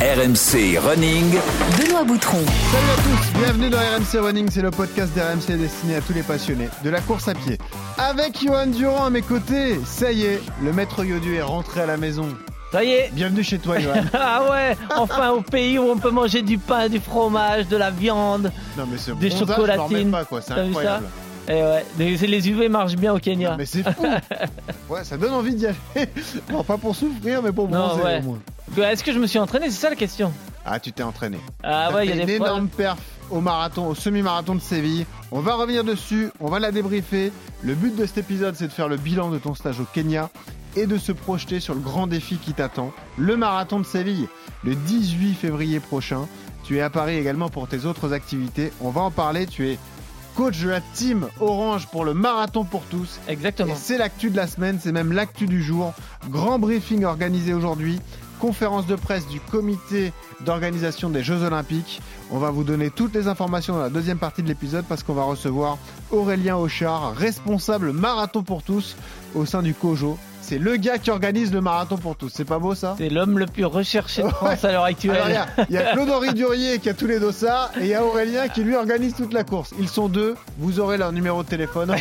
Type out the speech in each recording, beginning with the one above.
RMC Running. Benoît Boutron. Salut à tous, bienvenue dans RMC Running, c'est le podcast d'RMC destiné à tous les passionnés de la course à pied. Avec Johan Durand à mes côtés, ça y est, le maître Yodu est rentré à la maison. Ça y est Bienvenue chez toi Johan. Ah ouais Enfin au pays où on peut manger du pain, du fromage, de la viande. Non mais ce Des bronzage, chocolatines. pas quoi, c'est vu incroyable. Et ouais, les, les UV marchent bien au Kenya. Non, mais c'est fou Ouais, ça donne envie d'y aller. Non, pas pour souffrir, mais pour bronzer ouais. au moins. Est-ce que je me suis entraîné? C'est ça la question. Ah, tu t'es entraîné. Ah T'as ouais, il y a une des énorme perf au marathon, au semi-marathon de Séville. On va revenir dessus, on va la débriefer. Le but de cet épisode, c'est de faire le bilan de ton stage au Kenya et de se projeter sur le grand défi qui t'attend, le marathon de Séville, le 18 février prochain. Tu es à Paris également pour tes autres activités. On va en parler. Tu es coach de la team Orange pour le marathon pour tous. Exactement. Et c'est l'actu de la semaine, c'est même l'actu du jour. Grand briefing organisé aujourd'hui. Conférence de presse du comité d'organisation des Jeux Olympiques. On va vous donner toutes les informations dans la deuxième partie de l'épisode parce qu'on va recevoir Aurélien Auchard, responsable marathon pour tous au sein du COJO. C'est le gars qui organise le marathon pour tous. C'est pas beau ça? C'est l'homme le plus recherché de Ouais. France à l'heure alors, il y actuelle. a, il y a Claude-Henri Durier qui a tous les dossards et il y a Aurélien qui lui organise toute la course. Ils sont deux, vous aurez leur numéro de téléphone.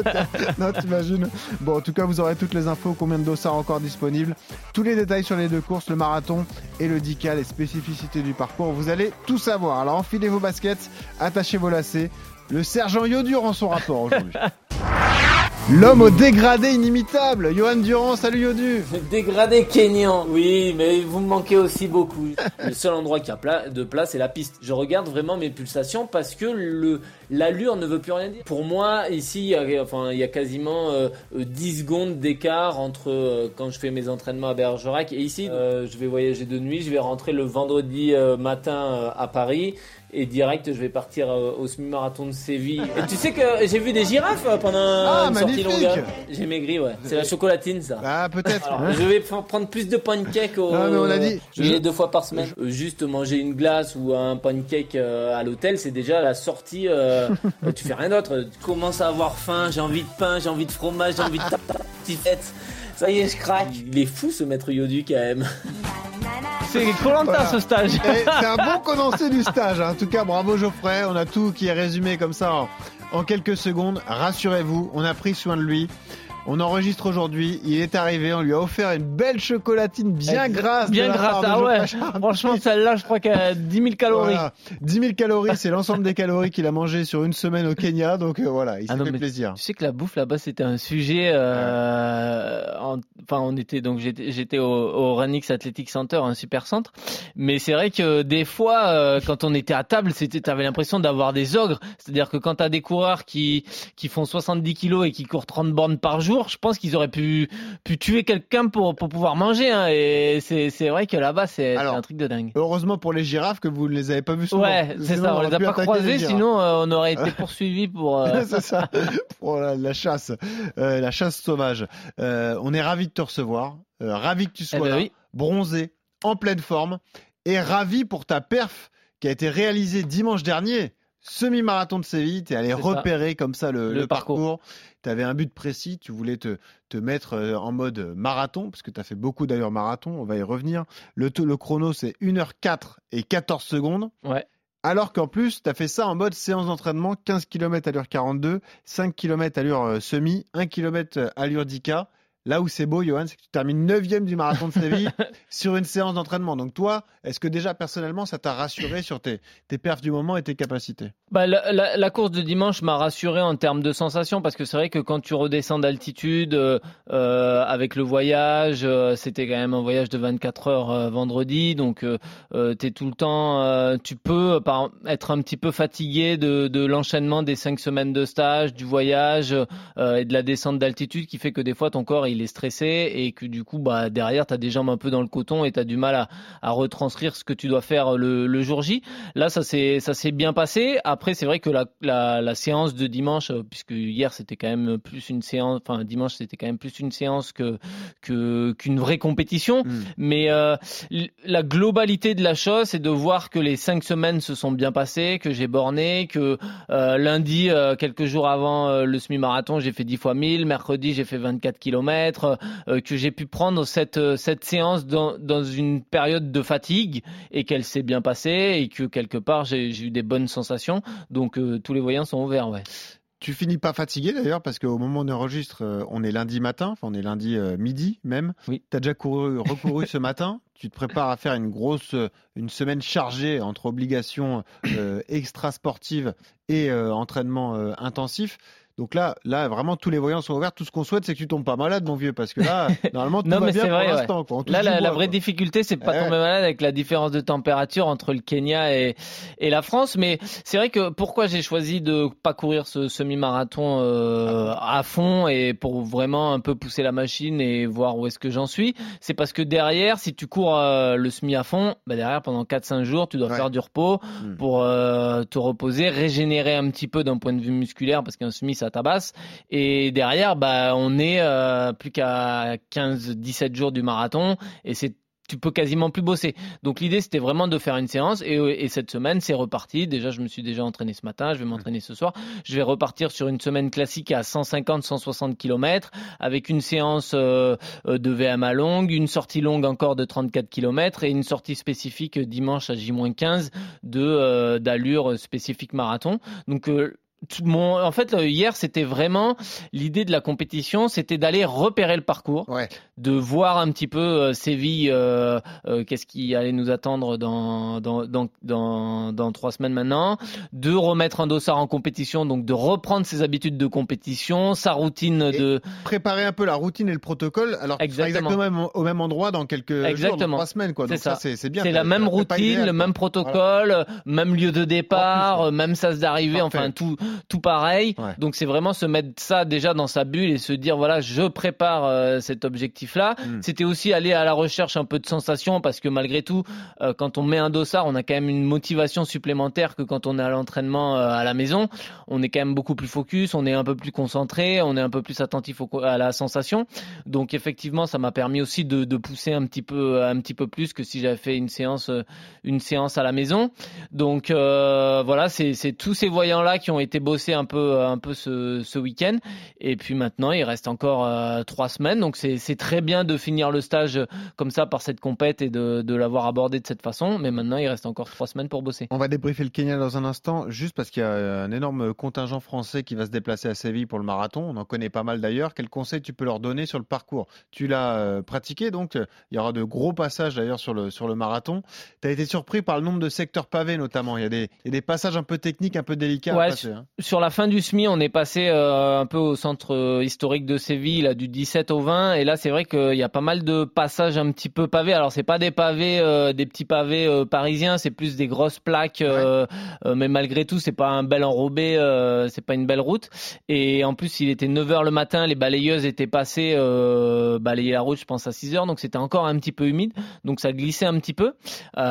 non, t'imagines Bon, en tout cas, vous aurez toutes les infos, combien de dossards encore disponibles, tous les détails sur les deux courses, le marathon et le 10K, les spécificités du parcours. Vous allez tout savoir. Alors enfilez vos baskets, attachez vos lacets. Le sergent Yodur en son rapport aujourd'hui. L'homme au dégradé inimitable, Johan Durand, salut Yodu dégradé kényan, oui, mais vous me manquez aussi beaucoup. le seul endroit qui a pla- de place, c'est la piste. Je regarde vraiment mes pulsations parce que le l'allure ne veut plus rien dire. Pour moi, ici, il y a, enfin, il y a quasiment euh, euh, 10 secondes d'écart entre euh, quand je fais mes entraînements à Bergerac et ici. Euh, je vais voyager de nuit, je vais rentrer le vendredi matin à Paris. Et direct, je vais partir euh, au semi-marathon de Séville. Et tu sais que j'ai vu des girafes euh, pendant Ah, une sortie longue. J'ai maigri, ouais. C'est la chocolatine, ça. Ah, peut-être. Alors, je vais prendre plus de pancakes au. Non, mais on a dit- Je vais deux fois par semaine. Euh, Juste manger une glace ou un pancake à l'hôtel, c'est déjà la sortie. euh, tu fais rien d'autre. Tu commences à avoir faim. J'ai envie de pain, j'ai envie de fromage, j'ai envie de ta petite fête. Ça y est, je craque. Il est fou ce maître Yodu quand même. C'est Colanta Voilà. ce stage. Et c'est un bon condensé du stage. hein. En tout cas, bravo Geoffrey. On a tout qui est résumé comme ça en, en quelques secondes. Rassurez-vous, on a pris soin de lui. On enregistre aujourd'hui. Il est arrivé. On lui a offert une belle chocolatine bien Exact- grasse. Bien grasse, ah ouais. Franchement, celle-là, je crois qu'elle a 10 000 calories. Voilà. 10 000 calories, c'est l'ensemble des calories qu'il a mangé sur une semaine au Kenya. Donc euh, voilà, il s'est Ah fait plaisir. Tu sais que la bouffe là-bas c'était un sujet. euh, en- Enfin, on était donc j'étais j'étais au, au Ranix Athletic Center, un super centre. Mais c'est vrai que des fois, euh, quand on était à table, c'était t'avais l'impression d'avoir des ogres. C'est-à-dire que quand t'as des coureurs qui qui font 70 kilos et qui courent 30 bornes par jour, je pense qu'ils auraient pu pu tuer quelqu'un pour pour pouvoir manger. Hein. Et c'est vrai que là-bas c'est un truc de dingue. Heureusement pour les girafes que vous ne les avez pas vus souvent. Ouais, c'est Sinon, ça. On aurait les a pas girafes. sinon euh, on aurait été poursuivis pour. euh, c'est ça, pour la, la chasse, euh, la chasse sauvage. On est ravi de te recevoir, ravi que tu sois Eh ben là, oui. bronzé, en pleine forme, et ravi pour ta perf qui a été réalisée dimanche dernier. Semi-marathon de Séville, tu es allé ça. repérer comme ça le, Le le parcours. parcours. Tu avais un but précis, tu voulais te, te mettre euh, en mode marathon, parce que tu as fait beaucoup d'ailleurs marathon, on va y revenir. Le, chrono, c'est 1h04 et 14 secondes. Ouais. Alors qu'en plus, tu as fait ça en mode séance d'entraînement, 15 km à l'heure 42, 5 km à l'heure semi, 1 km à l'heure 10K. Là où c'est beau, Johan, c'est que tu termines 9 du marathon de Séville sur une séance d'entraînement. Donc toi, est-ce que déjà personnellement, ça t'a rassuré sur tes, tes perfs du moment et tes capacités? Bah, la, la- la course de dimanche m'a rassuré en termes de sensations parce que c'est vrai que quand tu redescends d'altitude euh, euh, avec le voyage, euh, c'était quand même un voyage de 24 heures euh, vendredi, donc euh, t'es tout le temps, tu peux par, être un petit peu fatigué de, de l'enchaînement des cinq semaines de stage, du voyage et de la descente d'altitude qui fait que des fois ton corps il est stressé et que du coup bah derrière t'as des jambes un peu dans le coton et t'as du mal à, à retranscrire ce que tu dois faire le, le jour J. Là, ça s'est bien passé. Après, c'est vrai que la, la, la séance de dimanche, euh, puisque hier c'était quand même plus une séance, enfin dimanche c'était quand même plus une séance que que qu'une vraie compétition. Mm. Mais euh, la globalité de la chose, c'est de voir que les cinq semaines se sont bien passées, que j'ai borné, que euh, lundi, euh, quelques jours avant le semi-marathon, j'ai fait 10 fois 1000, mercredi j'ai fait 24 km, km, que j'ai pu prendre cette, cette séance dans, dans une période de fatigue et qu'elle s'est bien passée et que quelque part j'ai eu des bonnes sensations. Donc tous les voyants sont ouverts. Ouais. Tu finis pas fatigué d'ailleurs parce qu'au moment où on enregistre, euh, on est lundi matin, enfin on est lundi euh, midi même. Oui. Tu as déjà couru, recouru ce matin? Tu te prépares à faire une grosse, euh, une semaine chargée entre obligations extra sportives et entraînement intensif. Donc là, là, vraiment, tous les voyants sont ouverts. Tout ce qu'on souhaite, c'est que tu tombes pas malade, mon vieux, parce que là, normalement, tout non, va mais bien pour l'instant. Là, la, vraie difficulté, c'est pas tomber malade avec la différence de température entre le Kenya et, et la France. Mais c'est vrai que pourquoi j'ai choisi de pas courir ce semi-marathon euh, à fond et pour vraiment un peu pousser la machine et voir où est-ce que j'en suis, c'est parce que derrière, si tu cours euh, le semi à fond, bah derrière pendant 4-5 jours, tu dois faire du repos hmm. pour euh, te reposer, régénérer un petit peu d'un point de vue musculaire parce qu'un semi ça tabasse. Et derrière, bah, on est euh, plus qu'à 15-17 jours du marathon et c'est tu peux quasiment plus bosser. Donc l'idée c'était vraiment de faire une séance et, et cette semaine c'est reparti. Déjà je me suis déjà entraîné ce matin, je vais m'entraîner ce soir. Je vais repartir sur une semaine classique à 150-160 km avec une séance euh, de VMA longue, une sortie longue encore de 34 km et une sortie spécifique dimanche à J-15 de euh, d'allure spécifique marathon. Donc en fait, hier, c'était vraiment l'idée de la compétition, c'était d'aller repérer le parcours, de voir un petit peu euh, Séville, euh, euh, qu'est-ce qui allait nous attendre dans dans, dans, dans, trois semaines maintenant, de remettre un dossard en compétition, donc de reprendre ses habitudes de compétition, sa routine de préparer un peu la routine et le protocole. Alors exactement, exactement au même endroit dans quelques exactement. jours, dans trois semaines, quoi. C'est ça, c'est bien. C'est la même routine, le même protocole, même lieu de départ, même sas d'arrivée, enfin tout tout pareil. Donc c'est vraiment se mettre ça déjà dans sa bulle et se dire voilà, je prépare euh, cet objectif-là. Hmm. C'était aussi aller à la recherche un peu de sensations parce que malgré tout, euh, quand on met un dossard, on a quand même une motivation supplémentaire que quand on est à l'entraînement euh, à la maison. On est quand même beaucoup plus focus, on est un peu plus concentré, on est un peu plus attentif à la sensation. Donc effectivement, ça m'a permis aussi de, de, pousser un petit peu, un petit peu plus que si j'avais fait une séance, une séance à la maison. Donc voilà, c'est tous ces voyants là qui ont été bossés un peu, un peu ce, ce week-end. Et puis maintenant, il reste encore euh, trois semaines. Donc c'est très bien de finir le stage comme ça par cette compète et de, de l'avoir abordé de cette façon. Mais maintenant, il reste encore trois semaines pour bosser. On va débriefer le Kenya dans un instant, juste parce qu'il y a un énorme contingent français qui va se déplacer à Séville pour le marathon. On en connaît pas mal d'ailleurs. Quel conseil tu peux leur donner sur le parcours? Tu l'as euh, pratiqué, donc il y aura de gros passages d'ailleurs sur le, sur le marathon. Tu as été surpris par le nombre de secteurs pavés notamment. Il y a des, il y a des passages un peu techniques, un peu délicats à passer. Hein. Sur la fin du SMI, on est passé euh, un peu au centre euh, historique de Séville, là, du 17 au 20. Et là, c'est vrai qu'il y a pas mal de passages un petit peu pavés. Alors, c'est pas des pavés, euh, des petits pavés parisiens, c'est plus des grosses plaques. mais malgré tout, c'est pas un bel enrobé, c'est pas une belle route. Et en plus, il était 9 h le matin, les balayeuses étaient passées balayer la route, je pense, à 6 h Donc, c'était encore un petit peu humide. Donc, ça glissait un petit peu.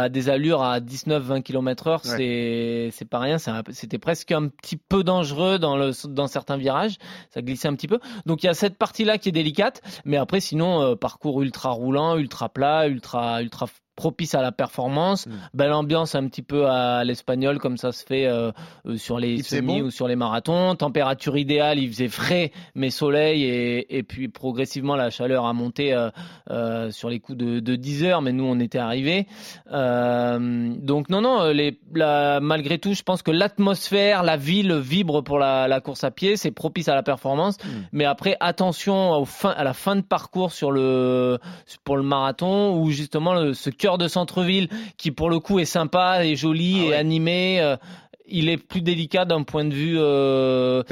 des allures à 19-20 km heure, c'est, c'est pas rien. C'était presque un petit peu dangereux dans, le, dans certains virages. Ça glissait un petit peu. Donc il y a cette partie-là qui est délicate. Mais après, sinon, euh, parcours ultra roulant, ultra plat, ultra, ultra propice à la performance. Mm. Belle ambiance un petit peu à l'espagnol comme ça se fait euh, euh, sur les semis ou sur les marathons. Température idéale, il faisait frais mais soleil et, et puis progressivement la chaleur a monté euh, sur les coups de, de 10 heures mais nous on était arrivés. donc non non, les, la, malgré tout je pense que l'atmosphère, la ville vibre pour la, la course à pied, c'est propice à la performance. Mm. Mais après attention au fin, à la fin de parcours sur le pour le marathon où justement le, ce cœur de centre-ville qui pour le coup est sympa et joli ah et animé. Il est plus délicat d'un point de vue euh,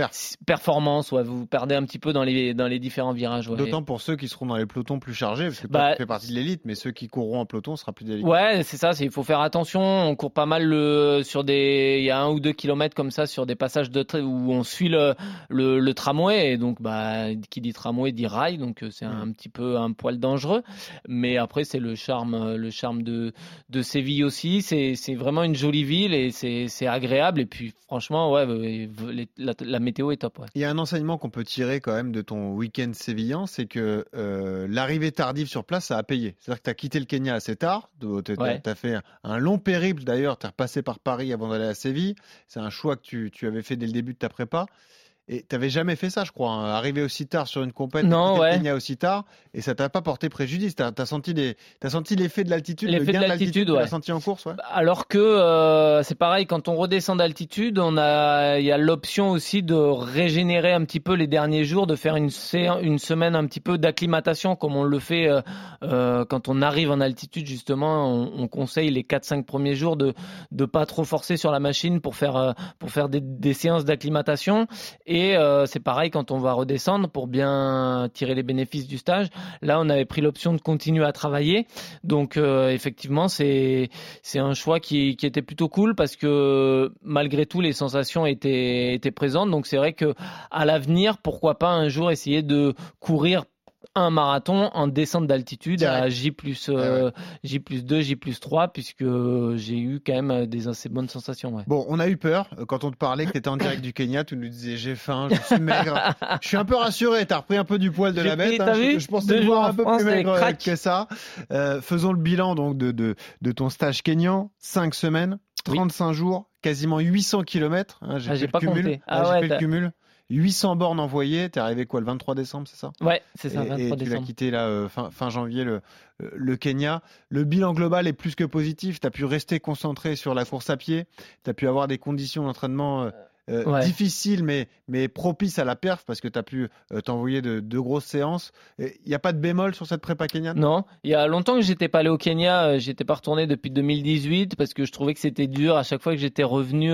performance. Ouais, vous perdez un petit peu dans les dans les différents virages. Ouais. D'autant pour ceux qui seront dans les pelotons plus chargés, parce que bah, fait partie de l'élite, mais ceux qui courront en peloton sera plus délicat. Ouais, c'est ça. Il faut faire attention. On court pas mal le, sur des, il y a un ou deux kilomètres comme ça sur des passages de où on suit le, le, le tramway et donc bah qui dit tramway dit rail, donc euh, c'est un, mm. petit peu un poil dangereux. Mais après c'est le charme le charme de de Séville aussi. C'est vraiment une jolie ville et c'est c'est agréable et puis, franchement, ouais, la, météo est top. Il y a un enseignement qu'on peut tirer quand même de ton week-end sévillan, c'est que euh, l'arrivée tardive sur place, ça a payé. C'est-à-dire que tu as quitté le Kenya assez tard. Tu as, fait un long périple d'ailleurs. Tu es repassé par Paris avant d'aller à Séville. C'est un choix que tu, tu avais fait dès le début de ta prépa. Et t'avais jamais fait ça, je crois, hein, arriver aussi tard sur une compétition, Non, ouais. Aussi tard, et ça t'a pas porté préjudice. T'as as senti des, t'as senti l'effet de l'altitude, le L'effet de l'altitude, ouais. senti en course, ouais. Alors que euh, c'est pareil, quand on redescend d'altitude, on a, il y a l'option aussi de régénérer un petit peu les derniers jours, de faire une, une semaine un petit peu d'acclimatation, comme on le fait euh, euh, quand on arrive en altitude. Justement, on, on conseille les 4-5 premiers jours de de pas trop forcer sur la machine pour faire pour faire des, des séances d'acclimatation. Et euh, c'est pareil quand on va redescendre pour bien tirer les bénéfices du stage. Là, on avait pris l'option de continuer à travailler. Donc euh, effectivement, c'est un choix qui, qui était plutôt cool parce que malgré tout, les sensations étaient étaient présentes. Donc c'est vrai que à l'avenir, pourquoi pas un jour essayer de courir un marathon en descente d'altitude à Direct. J plus euh, J plus 2, J plus 3 puisque j'ai eu quand même des assez bonnes sensations. Ouais. Bon, on a eu peur euh, quand on te parlait que tu étais en direct du Kenya. Tu nous disais j'ai faim, je suis maigre. je suis un peu rassuré. T'as repris un peu du poil de la bête. hein. Je, je pensais te voir un peu France, plus maigre euh, crack. que ça. Euh, faisons le bilan donc de, de, de ton stage kenyan. 5 semaines, Oui. 35 jours, quasiment 800 km. Hein, j'ai Ah, fait j'ai le pas cumul. compté. Ah, Ah ouais, fait le cumul. 800 bornes envoyées. T'es arrivé quoi le 23 décembre, c'est ça? Ouais, c'est ça, et, 23 et tu l'as quitté là euh, fin, fin janvier le, euh, le Kenya. Le bilan global est plus que positif. Tu as pu rester concentré sur la course à pied. Tu as pu avoir des conditions d'entraînement euh, Ouais. difficiles mais, mais propices à la perf parce que tu as pu euh, t'envoyer de, de grosses séances. Il n'y a pas de bémol sur cette prépa kenyane? Non, il y a longtemps que j'étais pas allé au Kenya, euh, j'étais pas retourné depuis 2018 parce que je trouvais que c'était dur. À chaque fois que j'étais revenu,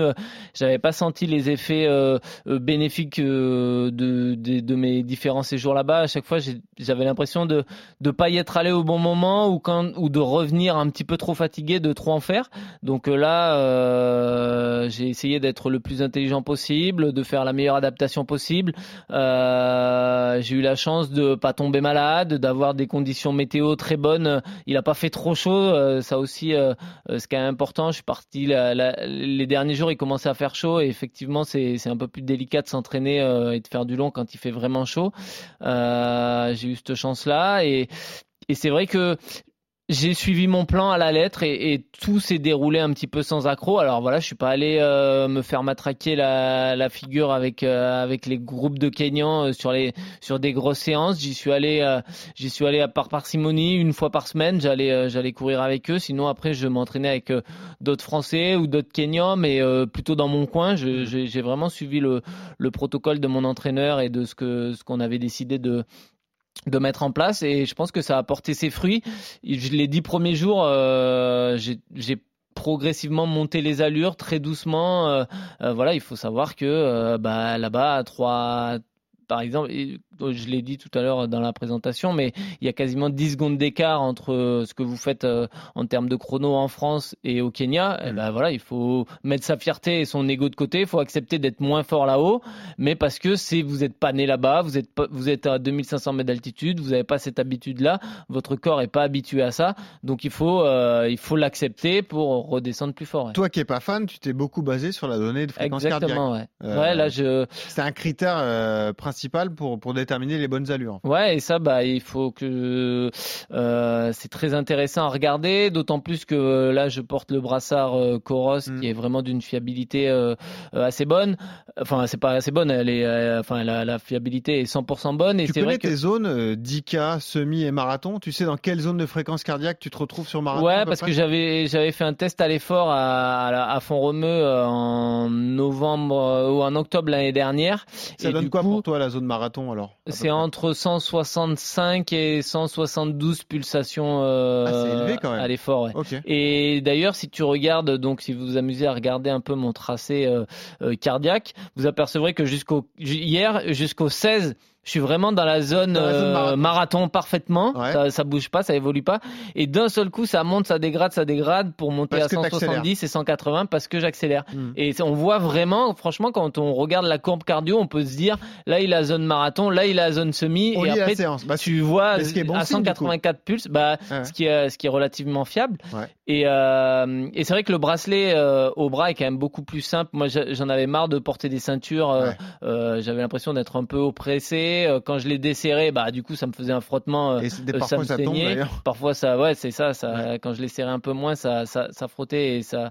j'avais pas senti les effets euh, bénéfiques de, de, de mes différents séjours là-bas. À chaque fois, j'avais l'impression de de pas y être allé au bon moment ou quand ou de revenir un petit peu trop fatigué, de trop en faire. Donc là, j'ai essayé d'être le plus intelligent possible, de faire la meilleure adaptation possible. Euh, j'ai eu la chance de pas tomber malade, d'avoir des conditions météo très bonnes. Il a pas fait trop chaud, euh, ça aussi, euh, c'est quand même important. Je suis parti les derniers jours, il commençait à faire chaud et effectivement, c'est un peu plus délicat de s'entraîner euh, et de faire du long quand il fait vraiment chaud. J'ai eu cette chance-là et c'est vrai que j'ai suivi mon plan à la lettre et, et tout s'est déroulé un petit peu sans accroc. Alors voilà, je suis pas allé euh, me faire matraquer la, la figure avec euh, avec les groupes de Kenyans euh, sur les sur des grosses séances. J'y suis allé euh, j'y suis allé à par parcimonie une fois par semaine. J'allais euh, j'allais courir avec eux. Sinon après je m'entraînais avec euh, d'autres Français ou d'autres Kenyans, mais plutôt dans mon coin. J'ai vraiment suivi le le protocole de mon entraîneur et de ce que ce qu'on avait décidé de de mettre en place et je pense que ça a porté ses fruits. Les dix premiers jours, euh, j'ai progressivement monté les allures très doucement. Euh, euh, voilà, il faut savoir que bah, là-bas, à trois, par exemple, je l'ai dit tout à l'heure dans la présentation, mais il y a quasiment 10 secondes d'écart entre euh, ce que vous faites euh, en termes de chrono en France et au Kenya. Et Mm. ben voilà, il faut mettre sa fierté et son ego de côté. Il faut accepter d'être moins fort là-haut, mais parce que c'est vous êtes pas né là-bas, vous êtes pas- vous êtes à 2500 mètres d'altitude, vous n'avez pas cette habitude-là, votre corps est pas habitué à ça, donc il faut euh, il faut l'accepter pour redescendre plus fort. ouais. Toi qui es pas fan, tu t'es beaucoup basé sur la donnée de fréquence cardiaque. Exactement, ouais. Euh, Ouais, là je C'est un critère euh, principal pour, pour déterminer les bonnes allures. Ouais, et ça, bah, il faut que euh, c'est très intéressant à regarder, d'autant plus que euh, là, je porte le brassard euh, Coros, Mm. qui est vraiment d'une fiabilité euh, euh, assez bonne. Enfin, c'est pas assez bonne, elle est, euh, enfin, la, la fiabilité est 100% bonne. Et Tu c'est connais vrai que tes zones euh, 10K, semi et marathon? Tu sais dans quelle zone de fréquence cardiaque tu te retrouves sur marathon Ouais, parce que j'avais j'avais fait un test à l'effort à, à, à Font-Romeu euh, en novembre euh, ou en octobre l'année dernière. Ça et donne du quoi coup, pour toi la zone marathon alors? C'est entre 165 et 172 pulsations euh, Ah, c'est élevé quand même. à l'effort. Ouais. Ok. Et d'ailleurs, si tu regardes, donc si vous vous amusez à regarder un peu mon tracé euh, euh, cardiaque, vous apercevrez que jusqu'au ju- hier, jusqu'au 16, je suis vraiment dans la zone, Dans la zone euh, marathon. marathon. parfaitement. Ouais. Ça, ça bouge pas, ça évolue pas. Et d'un seul coup, ça monte, ça dégrade, ça dégrade pour monter Parce à que t'accélères. 170 et 180 parce que j'accélère. Hmm. Et on voit vraiment, franchement, quand on regarde la courbe cardio, on peut se dire, là il a zone marathon, là il a zone semi, On et la après séance. Bah, tu vois bon à signe, du coup. 184 pulses, bah, Ouais. ce qui est ce qui est relativement fiable. Ouais. Et, euh, et c'est vrai que le bracelet euh, au bras est quand même beaucoup plus simple. Moi, j'en avais marre de porter des ceintures. euh, J'avais l'impression d'être un peu oppressé. Euh, Quand je les desserrais, bah du coup, ça me faisait un frottement. euh, Et euh, parfois me ça tombe saignait. Parfois ça, ouais, c'est ça, ça. Quand je les serrais un peu moins, ça, ça, ça frottait et ça.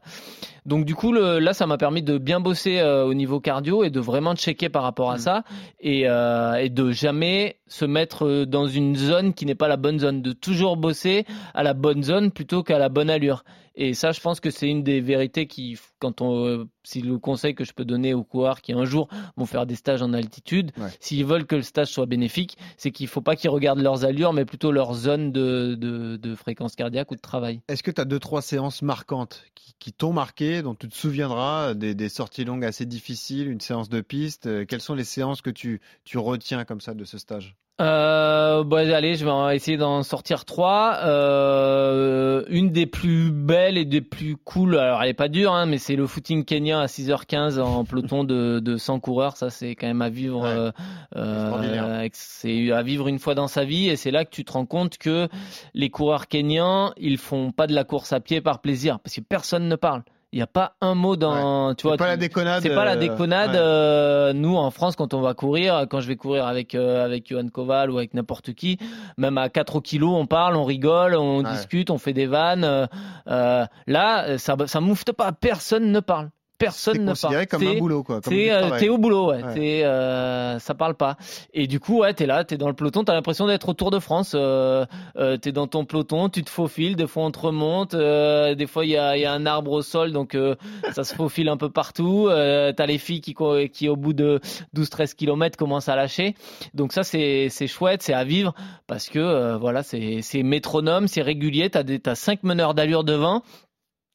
Donc du coup, le, là, ça m'a permis de bien bosser euh, au niveau cardio et de vraiment checker par rapport à Mm. ça et, euh, et de jamais se mettre dans une zone qui n'est pas la bonne zone, de toujours bosser à la bonne zone plutôt qu'à la bonne allure. Et ça, je pense que c'est une des vérités qui, quand on, euh, si le conseil que je peux donner aux coureurs qui un jour vont faire des stages en altitude, Ouais. s'ils veulent que le stage soit bénéfique, c'est qu'il faut pas qu'ils regardent leurs allures, mais plutôt leur zone de, de, de fréquence cardiaque ou de travail. Est-ce que tu as deux, trois séances marquantes qui, qui t'ont marqué, dont tu te souviendras, des, des sorties longues assez difficiles, une séance de piste euh, Quelles sont les séances que tu, tu retiens comme ça de ce stage? Euh, bon, allez, je vais essayer d'en sortir trois. Euh, une des plus belles et des plus cool, alors elle est pas dure, hein, mais c'est le footing kenyan à 6h15 en peloton de, de 100 coureurs. Ça, c'est quand même à vivre. Ouais. euh, euh, c'est à vivre une fois dans sa vie, et c'est là que tu te rends compte que les coureurs kenyans, ils font pas de la course à pied par plaisir, parce que personne ne parle. Il n'y a pas un mot dans, tu vois, C'est pas la déconnade. c'est pas la euh, déconnade. ouais. euh, nous, en France, quand on va courir, quand je vais courir avec euh, avec Johan Koval ou avec n'importe qui, même à 4 kilos, on parle, on rigole, on Ouais. discute, on fait des vannes. euh, là, ça ça moufte pas. Personne ne parle. Personne ne parle. comme un C'est- boulot, quoi. Euh, t'es au boulot, ouais. Euh, ça parle pas. Et du coup, ouais, t'es là, t'es dans le peloton, t'as l'impression d'être au Tour de France. Euh, t'es dans ton peloton, tu te faufiles, des fois on te remonte, des fois il y a, il y a un arbre au sol, donc ça se faufile un peu partout. T'as les filles qui, au bout de 12-13 km commencent à lâcher. Donc ça c'est, chouette, c'est à vivre parce que voilà, c'est, métronome, c'est régulier. T'as t'as cinq meneurs d'allure devant.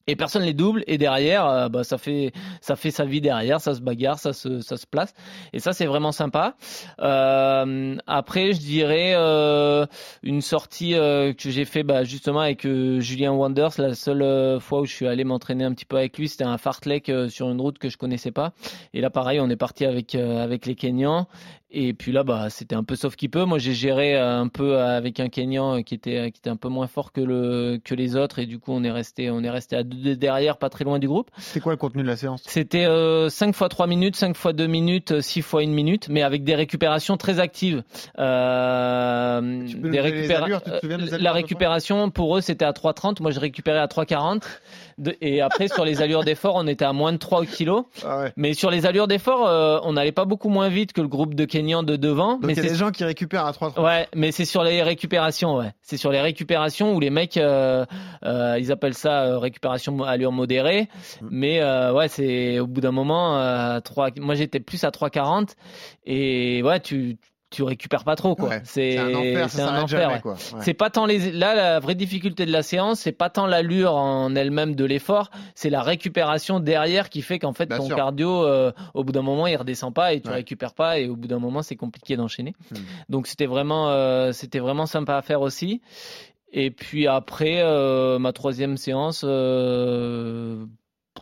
Et personne les double et derrière, euh, bah, ça fait ça fait sa vie derrière, ça se bagarre, ça se ça se place et ça c'est vraiment sympa. Euh, après, je dirais euh, une sortie euh, que j'ai fait bah, justement avec euh, Julien Wanders. La seule fois où je suis allé m'entraîner un petit peu avec lui, c'était un fartlek sur une route que je connaissais pas. Et là, pareil, on est parti avec avec les Kenyans. Et puis là, bah, c'était un peu sauf qui peut. Moi, j'ai géré euh, un peu avec un Kenyan euh, qui était qui était un peu moins fort que le que les autres et du coup, on est resté on est resté à deux derrière, pas très loin du groupe. C'est quoi le contenu de la séance? C'était euh, 5 fois 3 minutes, 5 fois 2 minutes, 6 fois 1 minute, mais avec des récupérations très actives. Euh, Tu peux nous des La récupération, pour eux, c'était à 3,30. Moi, je récupérais à 3,40. De- Et après, sur les allures d'effort, on était à moins de 3 kilos. Ah ouais. Mais sur les allures d'effort, euh, on n'allait pas beaucoup moins vite que le groupe de Kenyans de devant. Donc mais il y a c'est des gens qui récupèrent à 3 Ouais, mais c'est sur les récupérations, ouais. C'est sur les récupérations où les mecs, euh, euh, ils appellent ça euh, récupération à allure modérée. Mm. Mais euh, ouais, c'est au bout d'un moment, euh, 3, moi j'étais plus à 3,40 et ouais, tu tu récupères pas trop quoi. Ouais. C'est C'est un enfer, ça c'est un s'arrête enfer. jamais, ouais. quoi. Ouais. C'est pas tant les là la vraie difficulté de la séance, c'est pas tant l'allure en elle-même de l'effort, c'est la récupération derrière qui fait qu'en fait Bien ton sûr. cardio euh, au bout d'un moment il redescend pas et tu Ouais. récupères pas et au bout d'un moment c'est compliqué d'enchaîner. Hmm. Donc c'était vraiment euh, c'était vraiment sympa à faire aussi. Et puis après euh, ma troisième séance euh,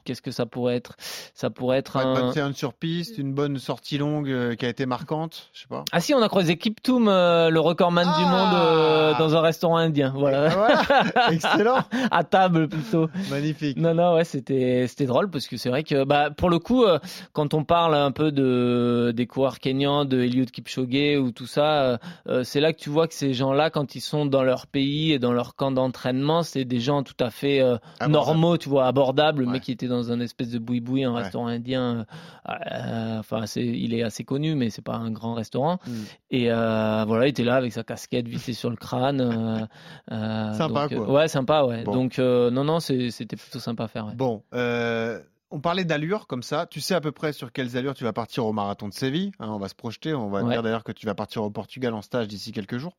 qu'est-ce que ça pourrait être? Ça pourrait être Pas un bonne séance sur piste, une bonne sortie longue euh, qui a été marquante, je sais pas. Ah si, on a croisé Kiptoum, euh, le recordman du Ah monde, euh, dans un restaurant indien. Voilà, Ah, voilà. Excellent, à table plutôt. magnifique. Non, non, ouais, c'était c'était drôle parce que c'est vrai que bah pour le coup, euh, quand on parle un peu de des coureurs kenyans, de Eliud Kipchoge ou tout ça, c'est là que tu vois que ces gens-là, quand ils sont dans leur pays et dans leur camp d'entraînement, c'est des gens tout à fait euh, Abordable. normaux, tu vois, abordables. Ouais. mec qui était dans un espèce de boui-boui, un Ouais. restaurant indien. euh, euh, Enfin, c'est il est assez connu, mais c'est pas un grand restaurant. Mm. Et euh, voilà, il était là avec sa casquette vissée sur le crâne. Sympa, donc, quoi. Ouais, sympa, ouais. Bon. Donc non, non, c'était plutôt sympa à faire. Ouais. Bon, on parlait d'allure comme ça. Tu sais à peu près sur quelles allures tu vas partir au marathon de Séville. hein, on va se projeter. On va Ouais. dire d'ailleurs que tu vas partir au Portugal en stage d'ici quelques jours.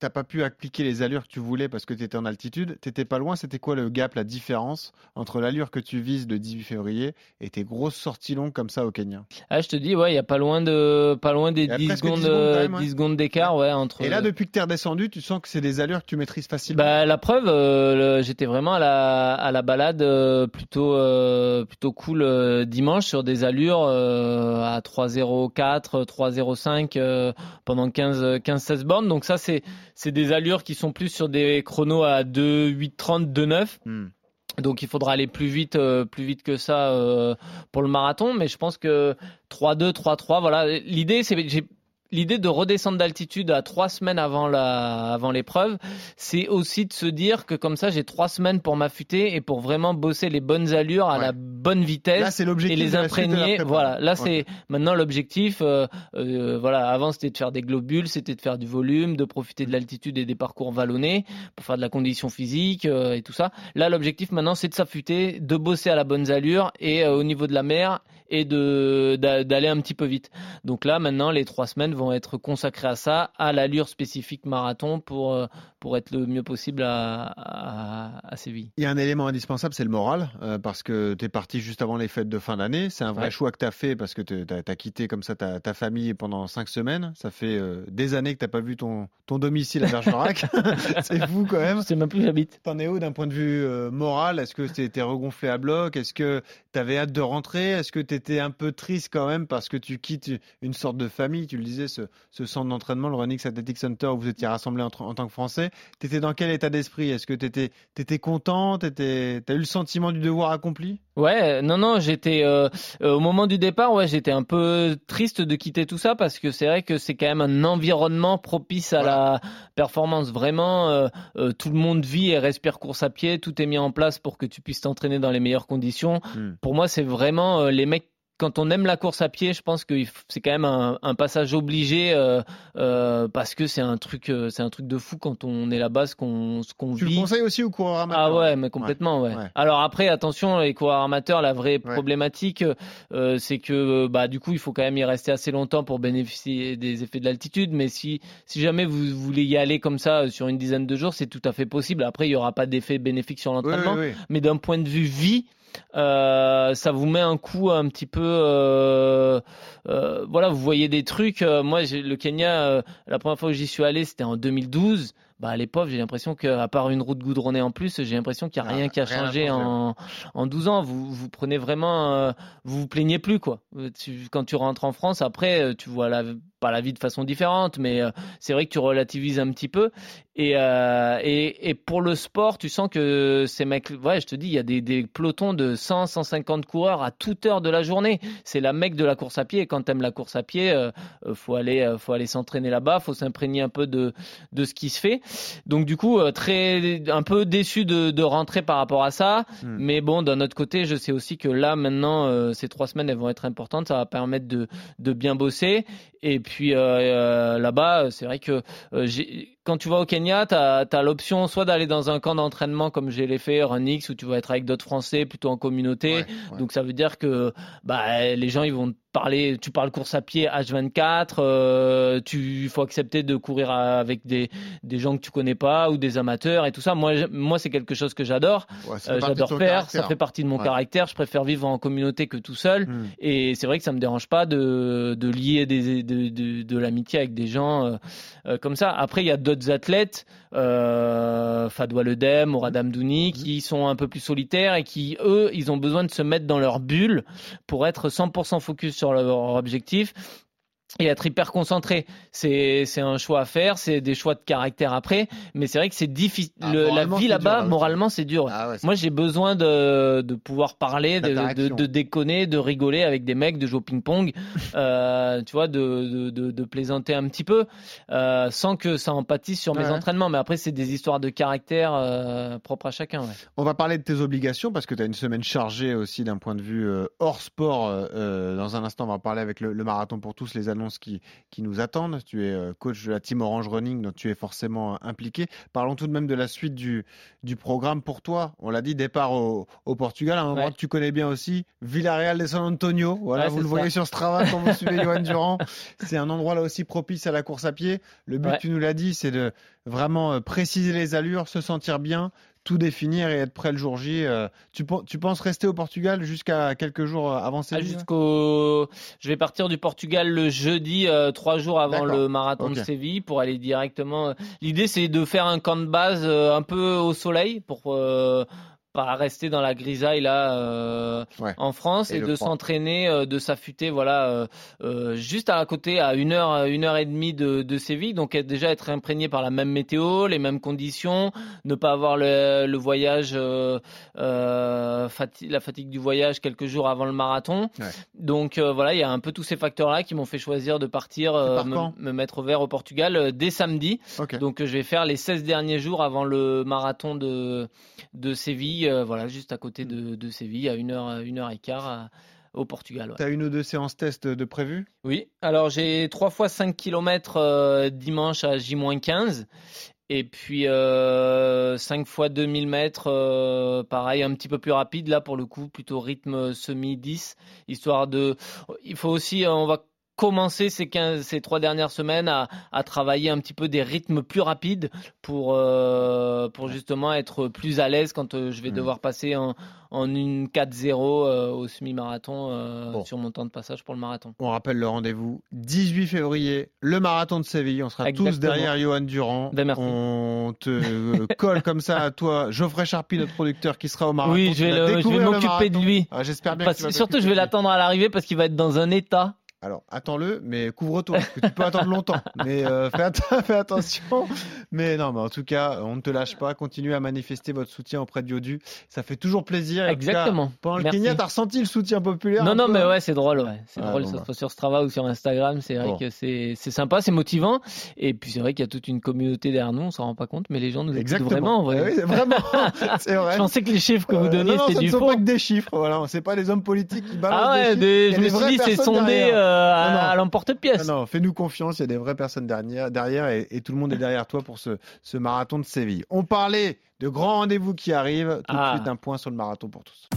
T'as pas pu appliquer les allures que tu voulais parce que tu étais en altitude. T'étais pas loin. C'était quoi le gap, la différence entre l'allure que tu vises le 18 février et tes grosses sorties longues comme ça au Kenya? Ah, je te dis, ouais, il y a pas loin de pas loin des Il y a 10 presque secondes, 10 secondes, quand euh, ouais. 10 secondes d'écart, ouais, entre. Et là, depuis que t'es redescendu, tu sens que c'est des allures que tu maîtrises facilement? Bah, la preuve, euh, j'étais vraiment à la, à la balade euh, plutôt, euh, plutôt cool dimanche sur des allures à 3,04, 3,05 euh, pendant 15, 15, 16 bornes. Donc ça, c'est, c'est des allures qui sont plus sur des chronos à 2,830, 2,9. Hmm. Donc il faudra aller plus vite, euh, plus vite que ça euh, pour le marathon. Mais je pense que 3-2, 3-3, voilà. L'idée, c'est l'idée de redescendre d'altitude à trois semaines avant la, avant l'épreuve, c'est aussi de se dire que comme ça, j'ai trois semaines pour m'affûter et pour vraiment bosser les bonnes allures à la bonne vitesse. Là, c'est l'objectif. Et les imprégner. voilà. Là, c'est maintenant l'objectif. Euh, euh, voilà. Avant, c'était de faire des globules, c'était de faire du volume, de profiter de l'altitude et des parcours vallonnés pour faire de la condition physique euh, et tout ça. Là, l'objectif maintenant, c'est de s'affûter, de bosser à la bonne allure et au niveau de la mer et de d'aller un petit peu vite. Donc là, maintenant, les trois semaines vont être consacrés à ça, à l'allure spécifique marathon pour, euh, pour être le mieux possible à, à, à Séville. Il y a un élément indispensable, c'est le moral, euh, parce que tu es parti juste avant les fêtes de fin d'année. C'est un vrai choix que tu as fait parce que tu as, quitté comme ça ta, ta, famille pendant cinq semaines. Ça fait euh, des années que tu pas vu ton, ton domicile à Bergerac. c'est fou quand même. C'est même plus j'habite. T'en es où d'un point de vue moral? Est-ce que tu étais regonflé à bloc? Est-ce que tu avais hâte de rentrer? Est-ce que tu étais un peu triste quand même parce que tu quittes une sorte de famille Tu le disais, ce, ce centre d'entraînement, le Running Athletic Center où vous étiez rassemblés en, en tant que Français. Tu étais dans quel état d'esprit? Est-ce que tu étais, étais, content? Tu as eu le sentiment du devoir accompli? Ouais, non, non, j'étais euh, euh, au moment du départ, ouais, j'étais un peu triste de quitter tout ça parce que c'est vrai que c'est quand même un environnement propice à la performance. Vraiment, euh, tout le monde vit et respire course à pied, tout est mis en place pour que tu puisses t'entraîner dans les meilleures conditions. Hmm. Pour moi, c'est vraiment les mecs quand on aime la course à pied, je pense que c'est quand même un, passage obligé euh, euh, parce que c'est un truc, euh, c'est un truc de fou quand on est là-bas, ce qu'on qu'on vit. Tu le conseilles aussi aux coureurs amateurs? Ah ouais, mais complètement, ouais. Alors après, attention, les coureurs amateurs, la vraie problématique, c'est que bah du coup, il faut quand même y rester assez longtemps pour bénéficier des effets de l'altitude. Mais si si jamais vous voulez y aller comme ça sur une dizaine de jours, c'est tout à fait possible. Après, il y aura pas d'effet bénéfique sur l'entraînement, mais d'un point de vue vie euh, ça vous met un coup un petit peu euh, euh, voilà vous voyez des trucs. Moi le Kenya la première fois que j'y suis allé c'était en 2012 bah à l'époque j'ai l'impression qu'à part une route goudronnée en plus j'ai l'impression qu'il n'y a ah, rien qui a changé en, en 12 ans vous vous prenez vraiment vous vous plaignez plus quoi quand tu rentres en France après tu vois la pas la vie de façon différente, mais euh, c'est vrai que tu relativises un petit peu. Et, euh, et, et, pour le sport, tu sens que ces mecs, ouais, je te dis, il y a des, des pelotons de 100, 150 coureurs à toute heure de la journée. C'est la mec de la course à pied. Et quand t'aimes la course à pied, euh, euh faut aller, euh, faut aller s'entraîner là-bas, faut s'imprégner un peu de, de ce qui se fait. Donc du coup, très, un peu déçu de, de rentrer par rapport à ça. Hmm. Mais bon, d'un autre côté, je sais aussi que là, maintenant, ces trois semaines, elles vont être importantes. Ça va permettre de, de bien bosser. Et puis euh, euh, là-bas, c'est vrai que euh, quand tu vas au Kenya, tu as, l'option soit d'aller dans un camp d'entraînement comme j'ai l'ai fait, Runix, où tu vas être avec d'autres Français plutôt en communauté. Donc ça veut dire que bah, les gens ils vont parler, tu parles course à pied H24, euh, tu faut accepter de courir avec des, des gens que tu connais pas ou des amateurs et tout ça. Moi, moi c'est quelque chose que j'adore. Euh, j'adore faire, ça fait partie de mon caractère. Je préfère vivre en communauté que tout seul. Hmm. Et c'est vrai que ça me dérange pas de, de lier des, de, de, de l'amitié avec des gens euh, euh comme ça. Après, il y a d'autres athlètes, euh, Fadwa Ledem, Mourad Douni, hmm. qui sont un peu plus solitaires et qui, eux, ils ont besoin de se mettre dans leur bulle pour être 100% focus sur leur objectif et être hyper concentré. C'est c'est un choix à faire, c'est des choix de caractère après, mais c'est vrai que c'est difficile. Ah, la vie là-bas, moralement, c'est dur. Ah Moi, j'ai besoin de de pouvoir parler, de, de, de, déconner, de rigoler avec des mecs, de jouer au ping-pong, euh, tu vois, de, de, plaisanter un petit peu, euh, sans que ça empathise sur mes entraînements. Mais après, c'est des histoires de caractère euh, propres à chacun. On va parler de tes obligations parce que tu as une semaine chargée aussi d'un point de vue hors sport. Dans un instant, on va parler avec le, le marathon pour tous les annonces qui, qui nous attendent. Tu es euh, coach de la team Orange Running, donc tu es forcément impliqué. Parlons tout de même de la suite du, du programme pour toi. On l'a dit, départ au, au Portugal, un endroit que tu connais bien aussi, Villarreal de San Antonio. Voilà, vous le voyez sur Strava quand vous suivez Johan Durand. C'est un endroit là aussi propice à la course à pied. Le but, tu nous l'as dit, c'est de vraiment euh, préciser les allures, se sentir bien, tout définir et être prêt le jour J. Euh, tu, tu penses rester au Portugal jusqu'à quelques jours avant Séville? ah, Jusqu'au, je vais partir du Portugal le jeudi, euh, trois jours avant le marathon de Séville, pour aller directement. L'idée, c'est de faire un camp de base euh, un peu au soleil pour pas rester dans la grisaille là euh, Ouais. en France Et de s'entraîner, euh, de s'affûter, voilà, euh, juste à côté, à une heure, une heure et demie de, de Séville. Donc déjà être imprégné par la même météo, les mêmes conditions, ne pas avoir le, le voyage, fati- la fatigue du voyage quelques jours avant le marathon. Ouais. Donc voilà, il y a un peu tous ces facteurs-là qui m'ont fait choisir de partir, me, mettre au vert au Portugal dès samedi. Donc je vais faire les 16 derniers jours avant le marathon de, de Séville, euh, voilà, juste à côté de, de Séville, à 1h, une heure et quart à- au Portugal. ouais. T'as une ou deux séances test de prévues? Oui, alors j'ai 3 fois 5 km dimanche à J-15. Et puis euh, 5 fois 2000 mètres, euh, pareil, un petit peu plus rapide là pour le coup, plutôt rythme semi-10, histoire de... Il faut aussi, euh, on va commencer ces, 15, ces trois dernières semaines à, à travailler un petit peu des rythmes plus rapides pour, euh, pour justement être plus à l'aise quand euh, je vais Mhm. devoir passer en, en une 4-0 euh, au semi-marathon euh, Bon. sur mon temps de passage pour le marathon. On rappelle le rendez-vous 18 février, le marathon de Séville. On sera tous derrière Johan Durand. Ben. On te colle comme ça à toi, Geoffrey Charpie, notre producteur, qui sera au marathon. Oui, je vais, vas le- je vais m'occuper de lui. Ah, J'espère bien Parce- que surtout, je vais l'attendre à l'arrivée parce qu'il va être dans un état. Alors, attends-le, mais couvre-toi, parce que tu peux attendre longtemps. Mais euh, fais, att- fais attention. Mais non, mais en tout cas, on ne te lâche pas. Continuez à manifester votre soutien auprès de Yodu. Ça fait toujours plaisir. Tout cas, Exactement. pendant le Merci. Kenya, t'as ressenti le soutien populaire Non, non, peu, mais hein ouais, c'est drôle, ouais. C'est Ah, drôle, bon, que ce bah. soit sur Strava ou sur Instagram. C'est vrai Bon. que c'est sympa, c'est motivant. Et puis c'est vrai qu'il y a toute une communauté derrière nous, on s'en rend pas compte, mais les gens nous écoutent Exactement. vraiment. en vrai. Eh oui, vraiment. c'est vrai. Je pensais que les chiffres que vous Euh, donniez, c'était ce du ne sont faux. pas que des chiffres. Voilà, c'est pas les hommes politiques qui balancent Ah ouais, des des- je me suis dit, c'est sondé à, non. à l'emporte-pièce. Non, non, fais-nous confiance, il y a des vraies personnes derrière, derrière et, et tout le monde est derrière toi pour ce, ce marathon de Séville. On parlait de grands rendez-vous qui arrivent. Tout Ah. de suite, un point sur le marathon pour tous.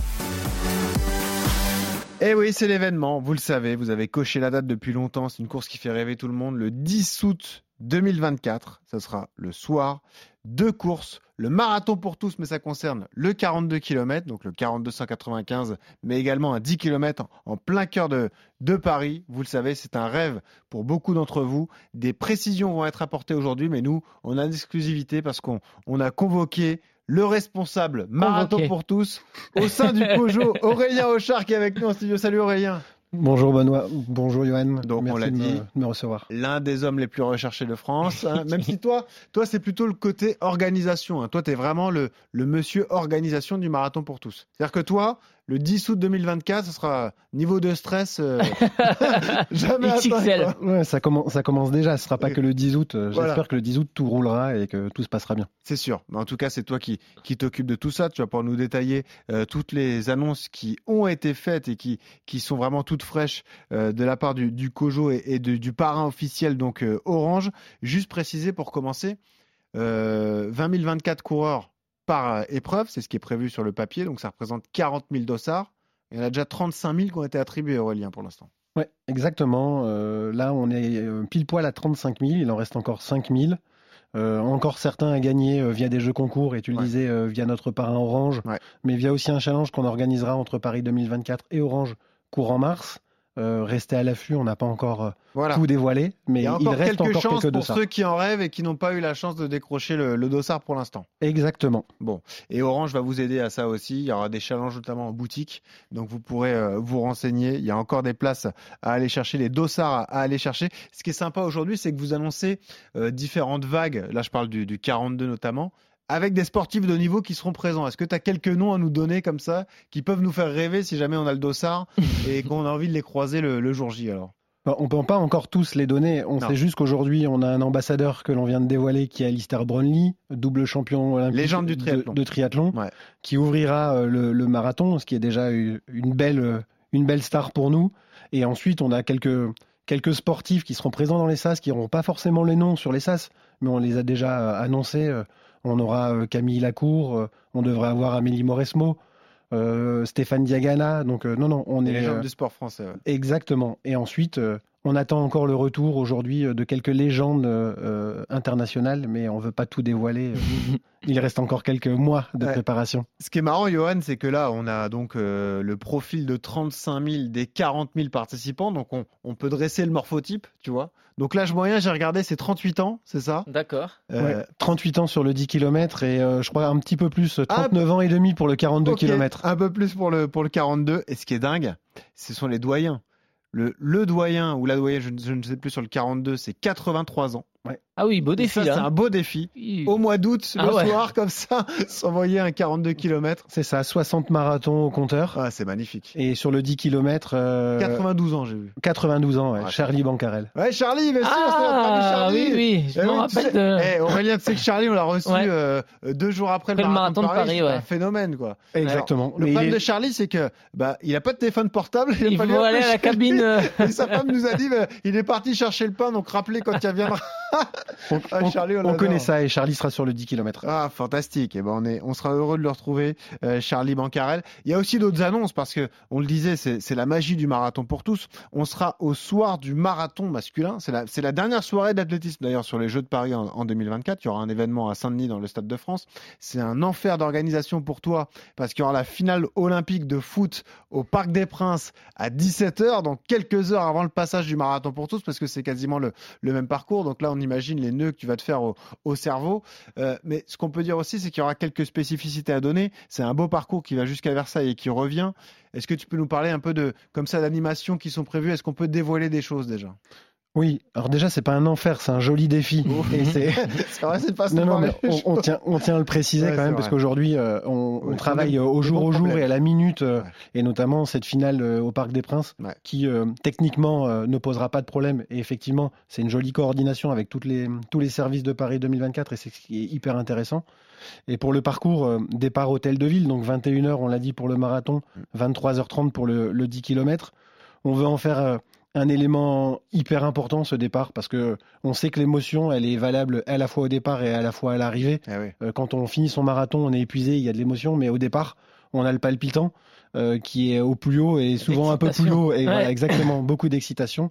Eh oui, c'est l'événement, vous le savez, vous avez coché la date depuis longtemps, c'est une course qui fait rêver tout le monde. Le 10 août 2024, ça sera le soir, deux courses, le marathon pour tous, mais ça concerne le 42 km, donc le 4295, mais également un 10 km en, plein cœur de, de Paris. Vous le savez, c'est un rêve pour beaucoup d'entre vous. Des précisions vont être apportées aujourd'hui, mais nous, on a l'exclusivité parce qu'on on a convoqué le responsable marathon Convoqué. pour tous au sein du COJO, Aurélien Auchard qui est avec nous en studio. Salut Aurélien. Bonjour Benoît, bonjour Johan. Donc, on Merci l'a de me- dit. de me recevoir. L'un des hommes les plus recherchés de France, hein. même si toi, toi c'est plutôt le côté organisation. hein. Toi, tu es vraiment le, le monsieur organisation du marathon pour tous. C'est-à-dire que toi, le 10 août 2024, ce sera niveau de stress euh, jamais atteint, XXL. quoi. Ouais, ça, commence, ça commence déjà, ce sera pas que le 10 août. Euh, J'espère Voilà. que le 10 août tout roulera et que tout se passera bien. C'est sûr. Mais en tout cas, c'est toi qui, qui t'occupe de tout ça. Tu vas pouvoir nous détailler euh, toutes les annonces qui ont été faites et qui, qui sont vraiment toutes fraîches euh, de la part du, du COJO et, et de- du parrain officiel, donc euh, Orange. Juste préciser pour commencer, euh, 20 024 coureurs par euh, épreuve, c'est ce qui est prévu sur le papier. Donc ça représente 40 000 dossards. Il y en a déjà 35 000 qui ont été attribués, Aurélien, pour l'instant. Ouais, exactement. Euh, là, on est euh, pile poil à 35 000. Il en reste encore 5 000. Euh, encore certains à gagner euh, via des jeux concours, et tu le Ouais. disais, euh, via notre parrain Orange, Ouais. mais via aussi un challenge qu'on organisera entre Paris 2024 et Orange courant mars. Euh, restez à l'affût, on n'a pas encore euh, Voilà. tout dévoilé, mais Il y a il reste quelques encore chances quelques pour ceux qui en rêvent et qui n'ont pas eu la chance de décrocher le, le dossard pour l'instant. Exactement. Et Orange va vous aider à ça aussi. Il y aura des challenges notamment en boutique. Donc vous pourrez euh, vous renseigner. Il y a encore des places à aller chercher, les dossards à, à aller chercher. Ce qui est sympa aujourd'hui, c'est que vous annoncez euh, différentes vagues. Là, je parle du, du 42 notamment. Avec des sportifs de niveau qui seront présents. Est-ce que tu as quelques noms à nous donner comme ça qui peuvent nous faire rêver si jamais on a le dossard et qu'on a envie de les croiser le, le jour J alors? Bon, On ne peut pas encore tous les donner. On Non. sait juste qu'aujourd'hui, on a un ambassadeur que l'on vient de dévoiler qui est Alistair Brownlee, double champion olympique Légende du de- triathlon. de, triathlon, Ouais. qui ouvrira euh, le, le marathon, ce qui est déjà une une belle, euh, une belle star pour nous. Et ensuite, on a quelques, quelques sportifs qui seront présents dans les SAS, qui n'auront pas forcément les noms sur les SAS, mais on les a déjà euh, annoncés. On aura euh, Camille Lacour, euh, on devrait avoir Amélie Mauresmo, euh, Stéphane Diagana. Donc, euh, non, non, on Les est. légendes euh, du sport français. ouais. Exactement. Et ensuite, On attend encore le retour aujourd'hui euh, de quelques légendes euh, internationales, mais on ne veut pas tout dévoiler. Il reste encore quelques mois de Ouais. préparation. Ce qui est marrant, Johan, c'est que là, on a donc euh, le profil de 35 000 des 40 000 participants. Donc, on, on peut dresser le morphotype, tu vois. Donc, l'âge moyen, j'ai regardé, c'est 38 ans, c'est ça? D'accord. Euh, Ouais, 38 ans sur le 10 km et euh, je crois un petit peu plus, 39 ans et demi pour le 42 Ah, ok, km. Un peu plus pour le, pour le 42. Et ce qui est dingue, ce sont les doyens. Le, le doyen ou la doyenne, je, ne- sais plus sur le 42, c'est 83 ans. Ah oui, beau défi c'est là. un beau défi. Au mois d'août, Ah le ouais. soir, comme ça, s'envoyer un 42 km. C'est ça, 60 marathons au compteur. Ah, c'est magnifique. Et sur le 10 km, 92 ans, j'ai vu. 92 ans, ouais, Charlie Bancarel. Ouais, Charlie, bien sûr, c'est notre ami Ah Charlie. oui, oui, je Eh me oui, tu rappelle sais- de. Eh, Aurélien, tu sais que Charlie, on l'a reçu Ouais. euh, deux jours après, Après le marathon, de Paris. ouais. un phénomène, quoi. Exactement. Le problème il est- de Charlie, c'est que bah, il a pas de téléphone portable. Il fallu faut aller à la cabine. Et sa femme nous a dit, bah, il est parti chercher le pain, donc rappelez quand il reviendra. on, Ah, on- Charlie, on on l'adore. connaît ça et Charlie sera sur le 10 km. Ah, fantastique. Et ben, on, est, on sera heureux de le retrouver, euh, Charlie Bancarel. Il y a aussi d'autres annonces parce que, on le disait, c'est la magie du marathon pour tous. On sera au soir du marathon masculin. C'est la, la dernière soirée d'athlétisme d'ailleurs sur les Jeux de Paris en, en 2024. Il y aura un événement à Saint-Denis dans le Stade de France. C'est un enfer d'organisation pour toi parce qu'il y aura la finale olympique de foot au Parc des Princes à 17h, donc quelques heures avant le passage du marathon pour tous parce que c'est quasiment le, le même parcours. Donc là, on imagine les nœuds que tu vas te faire au, au cerveau. Euh, mais ce qu'on peut dire aussi, c'est qu'il y aura quelques spécificités à donner. C'est un beau parcours qui va jusqu'à Versailles et qui revient. Est-ce que tu peux nous parler un peu de comme ça d'animations qui sont prévues? Est-ce qu'on peut dévoiler des choses déjà? Oui, alors déjà, c'est pas un enfer, c'est un joli défi. Et c'est- C'est vrai, c'est pas Non, non, mais on, on tient, on tient à le préciser Ouais, quand même, vrai. parce qu'aujourd'hui, euh, on, travaille au jour au jour et à la minute, euh, Ouais. et notamment cette finale euh, au Parc des Princes, Ouais. qui techniquement ne posera pas de problème. Et effectivement, c'est une jolie coordination avec toutes les, tous les services de Paris 2024, et c'est ce qui est hyper intéressant. Et pour le parcours, départ hôtel de ville, donc 21h, on l'a dit pour le marathon, 23h30 pour le, le 10 km. On veut en faire un élément hyper important ce départ parce que on sait que l'émotion elle est valable à la fois au départ et à la fois à l'arrivée. Eh oui. Euh, quand on finit son marathon, on est épuisé, il y a de l'émotion, mais au départ, on a le palpitant euh, qui est au plus haut et souvent un peu plus haut. Et Ouais. voilà, exactement, beaucoup d'excitation.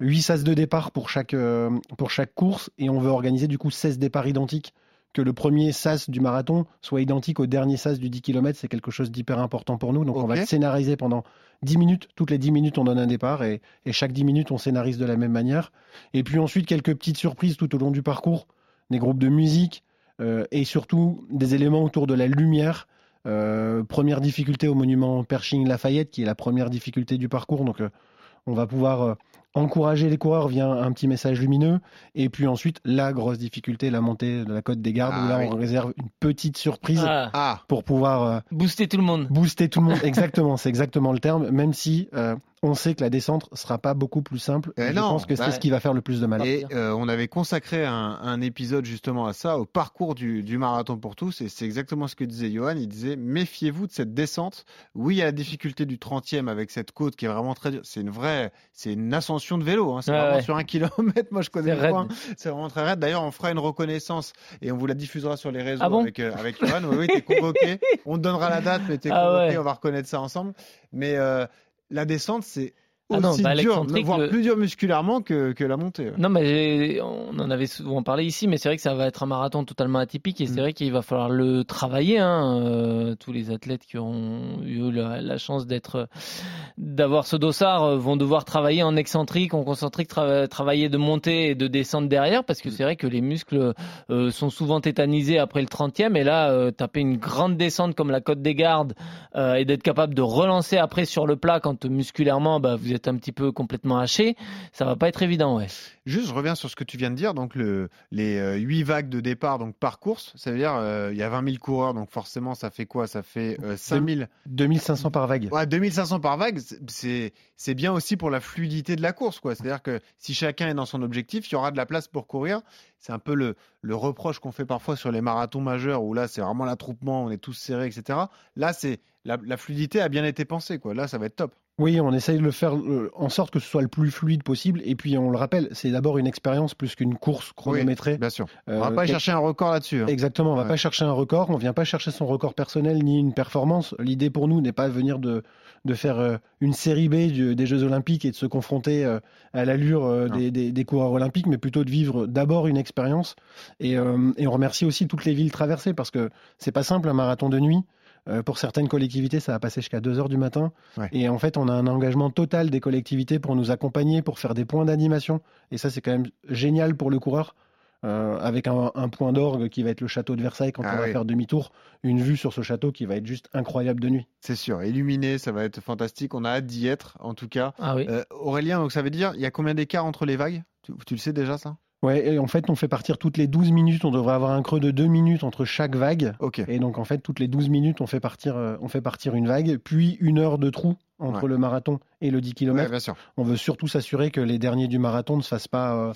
8 sas de départ pour chaque, euh, pour chaque course et on veut organiser du coup 16 départs identiques. Que le premier sas du marathon soit identique au dernier sas du 10 km, c'est quelque chose d'hyper important pour nous. Donc on va le scénariser pendant 10 minutes. Toutes les 10 minutes, on donne un départ et, et chaque 10 minutes, on scénarise de la même manière. Et puis ensuite, quelques petites surprises tout au long du parcours, des groupes de musique euh, et surtout des éléments autour de la lumière. Euh, première difficulté au monument Pershing Lafayette, qui est la première difficulté du parcours. Donc, euh, on va pouvoir encourager les coureurs via un petit message lumineux. Et puis ensuite, la grosse difficulté, la montée de la côte des gardes, Ah où là, oui. on réserve une petite surprise Ah, Ah, pour pouvoir euh, booster tout le monde. booster tout le monde. Exactement, c'est exactement le terme, même si euh, on sait que la descente sera pas beaucoup plus simple. Eh je non, pense que c'est bah, ce qui va faire le plus de mal. et euh, on avait consacré un, un épisode justement à ça, au parcours du, du marathon pour tous, et c'est exactement ce que disait Johan. Il disait méfiez-vous de cette descente. Oui, il y a la difficulté du 30e avec cette côte qui est vraiment très dure. C'est une vraie, c'est une ascension de vélo. hein. C'est Ouais, vraiment ouais. sur un kilomètre. Moi, je connais le coin. C'est vraiment très raide. D'ailleurs, on fera une reconnaissance et on vous la diffusera sur les réseaux Ah bon avec, euh, avec Johan. Oui, oui, t'es convoqué. On te donnera la date, mais t'es Ah convoqué. On va reconnaître ça ensemble. Mais euh, la descente, c'est Ah non, bah, dur, l'excentrique, voire le- plus dur musculairement que, que la montée. Non, mais on en avait souvent parlé ici, mais c'est vrai que ça va être un marathon totalement atypique et c'est Mm. vrai qu'il va falloir le travailler. Hein, euh, tous les athlètes qui ont eu la, la chance d'être, d'avoir ce dossard euh, vont devoir travailler en excentrique, en concentrique, tra- travailler de montée et de descente derrière parce que c'est vrai que les muscles euh, sont souvent tétanisés après le 30e et là, euh, taper une grande descente comme la côte des gardes et d'être capable de relancer après sur le plat quand musculairement bah, vous êtes un petit peu complètement haché, ça va pas être évident. Ouais. Juste, je reviens sur ce que tu viens de dire. Donc, le, les euh, huit vagues de départ donc par course, ça veut dire euh, il y a 20 000 coureurs, donc forcément, ça fait quoi? Ça fait euh, 5 000. 2500 par vague. Ouais, 2500 par vague, c'est- bien aussi pour la fluidité de la course, quoi. C'est-à-dire que si chacun est dans son objectif, il y aura de la place pour courir. C'est un peu le, le reproche qu'on fait parfois sur les marathons majeurs où là, c'est vraiment l'attroupement, on est tous serrés, etc. Là, c'est la, la fluidité a bien été pensée, quoi. Là, ça va être top. Oui, on essaye de le faire euh, en sorte que ce soit le plus fluide possible. Et puis, on le rappelle, c'est d'abord une expérience plus qu'une course chronométrée. Bien sûr. On Euh, va pas chercher un record là-dessus. hein. Exactement, on va Ouais. pas chercher un record, on vient pas chercher son record personnel ni une performance. L'idée pour nous n'est pas de venir de, de faire euh, une série B du- des Jeux Olympiques et de se confronter à l'allure des, des- des coureurs olympiques, mais plutôt de vivre d'abord une expérience. Et, euh, et on remercie aussi toutes les villes traversées parce que c'est pas simple un marathon de nuit. Euh, pour certaines collectivités, ça va passer jusqu'à 2 heures du matin. Ouais. Et en fait, on a un engagement total des collectivités pour nous accompagner, pour faire des points d'animation. Et ça, c'est quand même génial pour le coureur. euh, avec un, un point d'orgue qui va être le château de Versailles quand Ah on va oui. faire demi-tour, une vue sur ce château qui va être juste incroyable de nuit. C'est sûr. Illuminé, ça va être fantastique. On a hâte d'y être, en tout cas. Ah oui. Euh, Aurélien, donc ça veut dire, il y a combien d'écart entre les vagues? Tu, tu le sais déjà, ça? Ouais, et en fait, on fait partir toutes les 12 minutes, on devrait avoir un creux de 2 minutes entre chaque vague. Ok. Et donc, en fait, toutes les 12 minutes, on fait partir, euh, on fait partir une vague, puis une heure de trou entre Ouais. le marathon et le 10 Ouais, km. On veut surtout s'assurer que les derniers du marathon ne se fassent pas euh,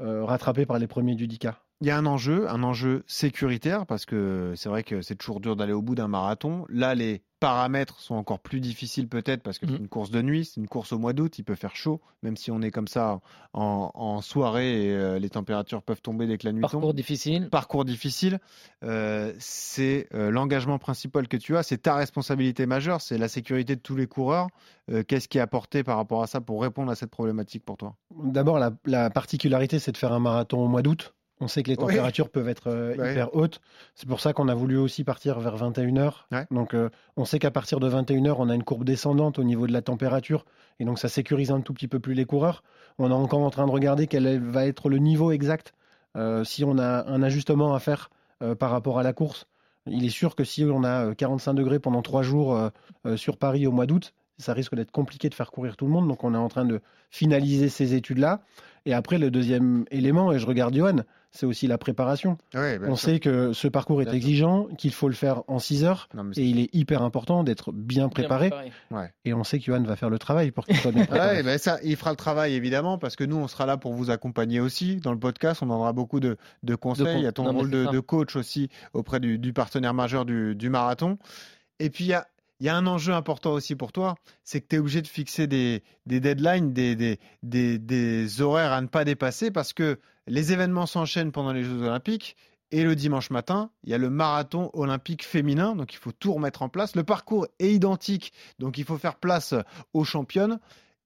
euh, rattraper par les premiers du 10K. Il y a un enjeu, un enjeu sécuritaire, parce que c'est vrai que c'est toujours dur d'aller au bout d'un marathon. Là, les paramètres sont encore plus difficiles peut-être parce que c'est Mhm. une course de nuit, c'est une course au mois d'août, il peut faire chaud, même si on est comme ça en, en soirée et euh, les températures peuvent tomber dès que la nuit Parcours tombe. difficile. Parcours difficile, euh, c'est euh, l'engagement principal que tu as, c'est ta responsabilité majeure, c'est la sécurité de tous les coureurs. Euh, Qu'est-ce qui est apporté par rapport à ça pour répondre à cette problématique pour toi? D'abord, la, la particularité, c'est de faire un marathon au mois d'août. On sait que les Ouais. températures peuvent être euh, Ouais. hyper hautes. C'est pour ça qu'on a voulu aussi partir vers 21h. Ouais. Donc, euh, on sait qu'à partir de 21h, on a une courbe descendante au niveau de la température. Et donc, ça sécurise un tout petit peu plus les coureurs. On est encore en train de regarder quel va être le niveau exact. euh, si on a un ajustement à faire par rapport à la course. Il est sûr que si on a euh, 45 degrés pendant trois jours sur Paris au mois d'août, ça risque d'être compliqué de faire courir tout le monde. Donc, on est en train de finaliser ces études-là. Et après, le deuxième élément, et je regarde Johan, c'est aussi la préparation. Ouais, On sait que ce parcours est Bien exigeant, qu'il faut le faire en 6 heures. Non, Et il est hyper important d'être bien préparé. Et on sait que Johan va faire le travail pour qu'il soit bien préparé. Ouais, ben ça, il fera le travail évidemment parce que nous, on sera là pour vous accompagner aussi dans le podcast. On donnera beaucoup de, de conseils. con- il y a ton non, rôle de, coach aussi auprès du, du partenaire majeur du, du marathon. Et puis il y a, il y a un enjeu important aussi pour toi, c'est que tu es obligé de fixer des, deadlines, des, des horaires à ne pas dépasser parce que les événements s'enchaînent pendant les Jeux Olympiques. Et le dimanche matin, il y a le marathon olympique féminin, donc il faut tout remettre en place. Le parcours est identique, donc il faut faire place aux championnes.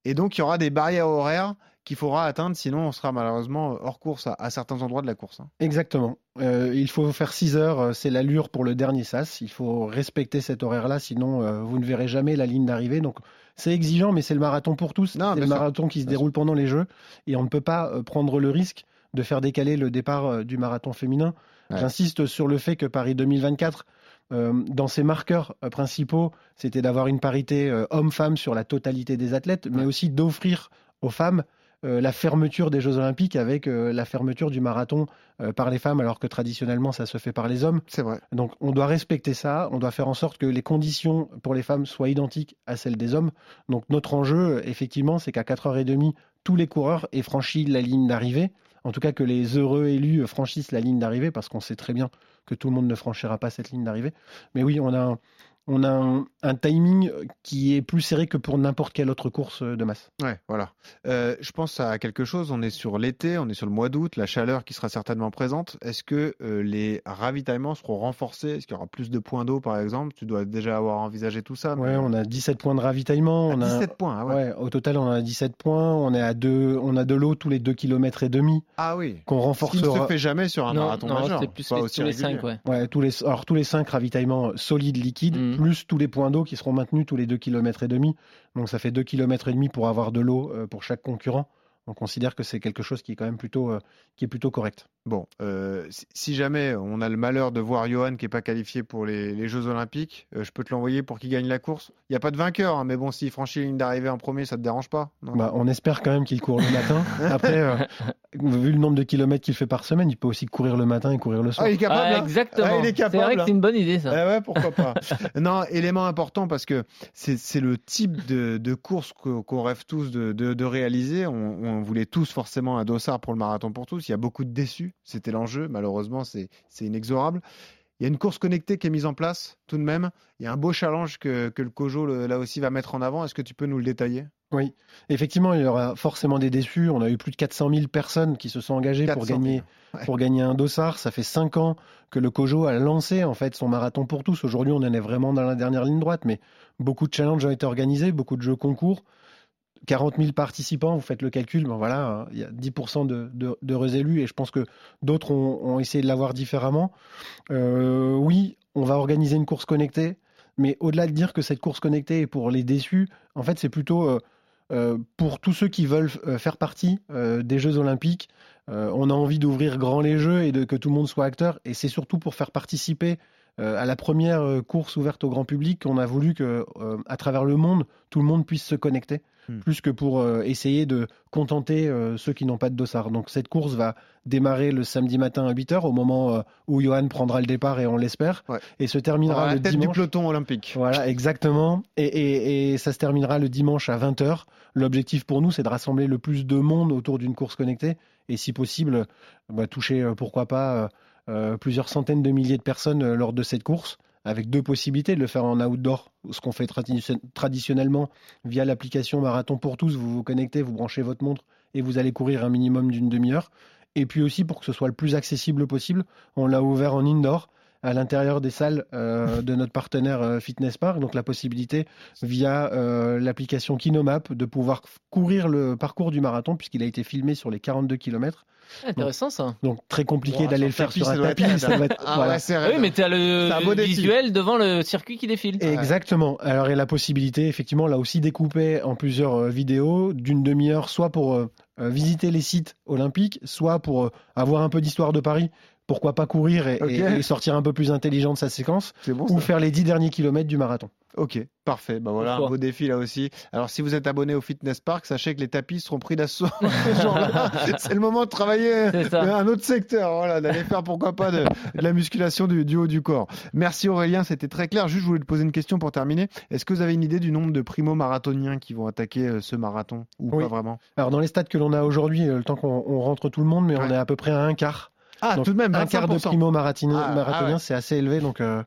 Et donc, il y aura des barrières horaires qu'il faudra atteindre, sinon on sera malheureusement hors course à, à certains endroits de la course. hein. Exactement. Euh, il faut faire 6 heures, euh, c'est l'allure pour le dernier sas. Il faut respecter cet horaire-là, sinon euh, vous ne verrez jamais la ligne d'arrivée. Donc c'est exigeant, mais c'est le marathon pour tous. C'est le marathon qui se Bien déroule pendant les Jeux. Et on ne peut pas prendre le risque de faire décaler le départ du marathon féminin. Ouais. J'insiste sur le fait que Paris 2024, euh, dans ses marqueurs euh, principaux, c'était d'avoir une parité euh, homme-femme sur la totalité des athlètes, mais Ouais. aussi d'offrir aux femmes la fermeture des Jeux Olympiques avec euh, la fermeture du marathon euh, par les femmes, alors que traditionnellement ça se fait par les hommes. C'est vrai. Donc on doit respecter ça, on doit faire en sorte que les conditions pour les femmes soient identiques à celles des hommes. Donc notre enjeu, euh, effectivement, c'est qu'à 4h30, tous les coureurs aient franchi la ligne d'arrivée. En tout cas, que les heureux élus euh, franchissent la ligne d'arrivée, parce qu'on sait très bien que tout le monde ne franchira pas cette ligne d'arrivée. Mais oui, on a un, on a un, un timing qui est plus serré que pour n'importe quelle autre course euh, de masse. Ouais, voilà. Euh, je pense à quelque chose. On est sur l'été, on est sur le mois d'août, la chaleur qui sera certainement présente. Est-ce que euh, les ravitaillements seront renforcés? Est-ce qu'il y aura plus de points d'eau, par exemple? Tu dois déjà avoir envisagé tout ça. Ouais, on a 17 points de ravitaillement. Ah, on a, 17 points. Ah, ouais. Ouais, au total, on a 17 points. On est à deux, on a de l'eau tous les 2 km et demi Ah oui. qu'on Ce qui ne se renforcera. fait jamais sur un non, marathon non, majeur. c'était plus Pas les, aussi tous les régulier. 5, ouais. Ouais, tous les, alors tous les 5 ravitaillements solides liquides, Mhm. plus tous les points d'eau qui seront maintenus tous les 2 km et demi. Donc ça fait 2 km et demi pour avoir de l'eau euh, pour chaque concurrent. On considère que c'est quelque chose qui est quand même plutôt, euh, qui est plutôt correct. Bon, euh, si- jamais on a le malheur de voir Johan qui n'est pas qualifié pour les, les Jeux Olympiques, euh, je peux te l'envoyer pour qu'il gagne la course. Il n'y a pas de vainqueur, hein, mais bon, s'il franchit la ligne d'arrivée en premier, ça te dérange pas non? Bah, on espère quand même qu'il court le matin. Après, euh, vu le nombre de kilomètres qu'il fait par semaine, il peut aussi courir le matin et courir le soir. Ah, il est capable Ah, hein exactement. Ah, c'est vrai que c'est une bonne idée, ça. Eh ouais, pourquoi pas. non, élément important parce que c'est c'est le type de, de course qu'on rêve tous de, de- de réaliser. On, on voulait tous forcément un dossard pour le marathon pour tous. Il y a beaucoup de déçus. C'était l'enjeu. Malheureusement, c'est inexorable. Il y a une course connectée qui est mise en place tout de même. Il y a un beau challenge que, que le Cojo le- là aussi va mettre en avant. Est-ce que tu peux nous le détailler? Oui, effectivement, il y aura forcément des déçus. On a eu plus de 400 000 personnes qui se sont engagées pour 400 000, gagner, ouais. pour gagner un dossard. Ça fait 5 ans que le Cojo a lancé en fait son marathon pour tous. Aujourd'hui, on en est vraiment dans la dernière ligne droite, mais beaucoup de challenges ont été organisés, beaucoup de jeux concours. 40 000 participants, vous faites le calcul, ben voilà, hein, il y a 10% de, de, élus et je pense que d'autres ont, essayé de l'avoir différemment. Euh, oui, on va organiser une course connectée, mais au-delà de dire que cette course connectée est pour les déçus, en fait, c'est plutôt euh, euh, pour tous ceux qui veulent faire partie des Jeux Olympiques. On a envie d'ouvrir grand les Jeux et de, que tout le monde soit acteur, et c'est surtout pour faire participer euh, à la première euh, course ouverte au grand public qu'on a voulu que, euh, à travers le monde, tout le monde puisse se connecter, Hmm. plus que pour euh, essayer de contenter ceux qui n'ont pas de dossard. Donc cette course va démarrer le samedi matin à 8h, au moment où Johan prendra le départ et on l'espère, Ouais. et se À terminera la le tête du peloton olympique. Voilà, exactement. Et, et- et ça se terminera le dimanche à 20h. L'objectif pour nous, c'est de rassembler le plus de monde autour d'une course connectée et si possible, bah, toucher, pourquoi pas, plusieurs centaines de milliers de personnes euh, lors de cette course, avec deux possibilités, de le faire en outdoor, ce qu'on fait tradi- traditionnellement via l'application Marathon pour tous. Vous vous connectez, vous branchez votre montre et vous allez courir un minimum d'une demi-heure. Et puis aussi, pour que ce soit le plus accessible possible, on l'a ouvert en indoor à l'intérieur des salles euh, de notre partenaire euh, Fitness Park. Donc la possibilité via euh, l'application Kinomap de pouvoir courir le parcours du marathon puisqu'il a été filmé sur les 42 km. Intéressant ça. Donc très compliqué Wow, d'aller le faire tapis, sur un être tapis. ça doit être- Ah voilà. ouais, c'est oui, mais tu as le visuel devant le circuit qui défile. Exactement. Alors, il y a la possibilité, effectivement, là aussi découpée en plusieurs euh, vidéos d'une demi-heure, soit pour euh, visiter les sites olympiques, soit pour avoir un peu d'histoire de Paris. Pourquoi pas courir et, Ok. et- et sortir un peu plus intelligent de sa séquence, bon ou ça faire les 10 derniers kilomètres du marathon. Ok, parfait. Bah voilà, un Pourquoi beau défi là aussi. Alors si vous êtes abonné au Fitness Park, sachez que les tapis seront pris d'assaut. C'est le moment de travailler un autre secteur, voilà, d'aller faire pourquoi pas de, de la musculation du, du haut du corps. Merci Aurélien, c'était très clair. Juste, je voulais te poser une question pour terminer. Est-ce que vous avez une idée du nombre de primo-marathoniens qui vont attaquer euh, ce marathon ou Oui. pas vraiment? Alors, dans les stats que l'on a aujourd'hui, euh, le temps qu'on on rentre tout le monde, mais on est à peu près à un quart. Ah, Donc, tout de même, un quart de 25%. primo marathonien, Ah, marathonien, ah ouais. c'est assez élevé. Donc, euh,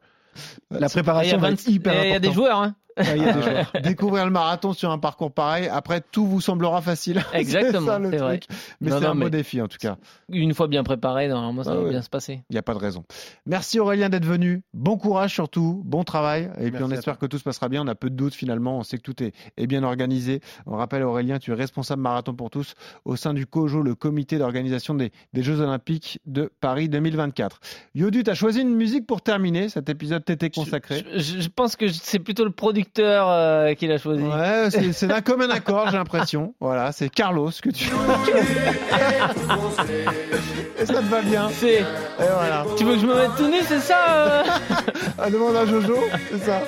la Ah, préparation va 20 être hyper a- il y a des importante. joueurs. Hein. Ouais, il y a des Ah joueurs. Découvrir le marathon sur un parcours pareil, après tout vous semblera facile. Exactement, c'est ça le c'est vrai. Mais Non, c'est non, un beau mais- défi en tout cas. Une fois bien préparé, normalement ça Ah va ouais. bien se passer. Il n'y a pas de raison. Merci Aurélien d'être venu. Bon courage surtout, bon travail. Et puis on espère que tout se passera bien. On a peu de doutes finalement. On sait que tout est, est bien organisé. On rappelle Aurélien, tu es responsable marathon pour tous au sein du COJO, le comité d'organisation des, des Jeux Olympiques de Paris 2024. Yodu, tu as choisi une musique pour terminer. Cet épisode t'était consacré. Je, je- je pense que c'est plutôt le producteur euh, qui l'a choisi. Ouais, c'est d'un commun accord, j'ai l'impression. Voilà, c'est Carlos que tu. Et ça te va bien. C'est. Et voilà. Tu veux que je me mette tout nu, c'est ça euh Ah, demande à Jojo, c'est ça.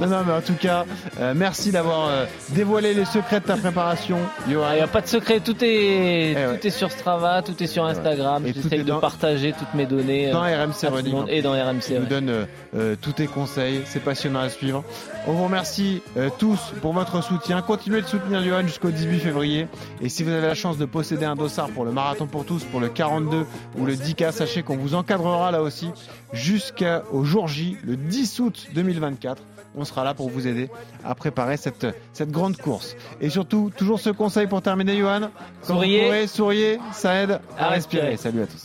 Non, non, mais en tout cas, euh, merci d'avoir euh, dévoilé les secrets de ta préparation. Il n'y a pas de secret, tout est, Eh tout ouais. est sur Strava, tout est sur Instagram. J'essaye est de dans- partager toutes mes données. Dans euh, RMC à Running. et dans RMC. Nous ouais. donne euh, euh, tous tes conseils, c'est passionnant à suivre. On vous remercie euh, tous pour votre soutien. Continuez de soutenir Johan jusqu'au 18 février. Et si vous avez la chance de posséder un dossard pour le marathon pour tous, pour le 42 ou le 10K, sachez qu'on vous encadrera là aussi jusqu'au jour J, le 10 août 2024. On sera là pour vous aider à préparer cette, cette grande course. Et surtout, toujours ce conseil pour terminer, Johan. Quand vous Souriez. courez, souriez, ça aide à, À respirer. respirer. Salut à tous.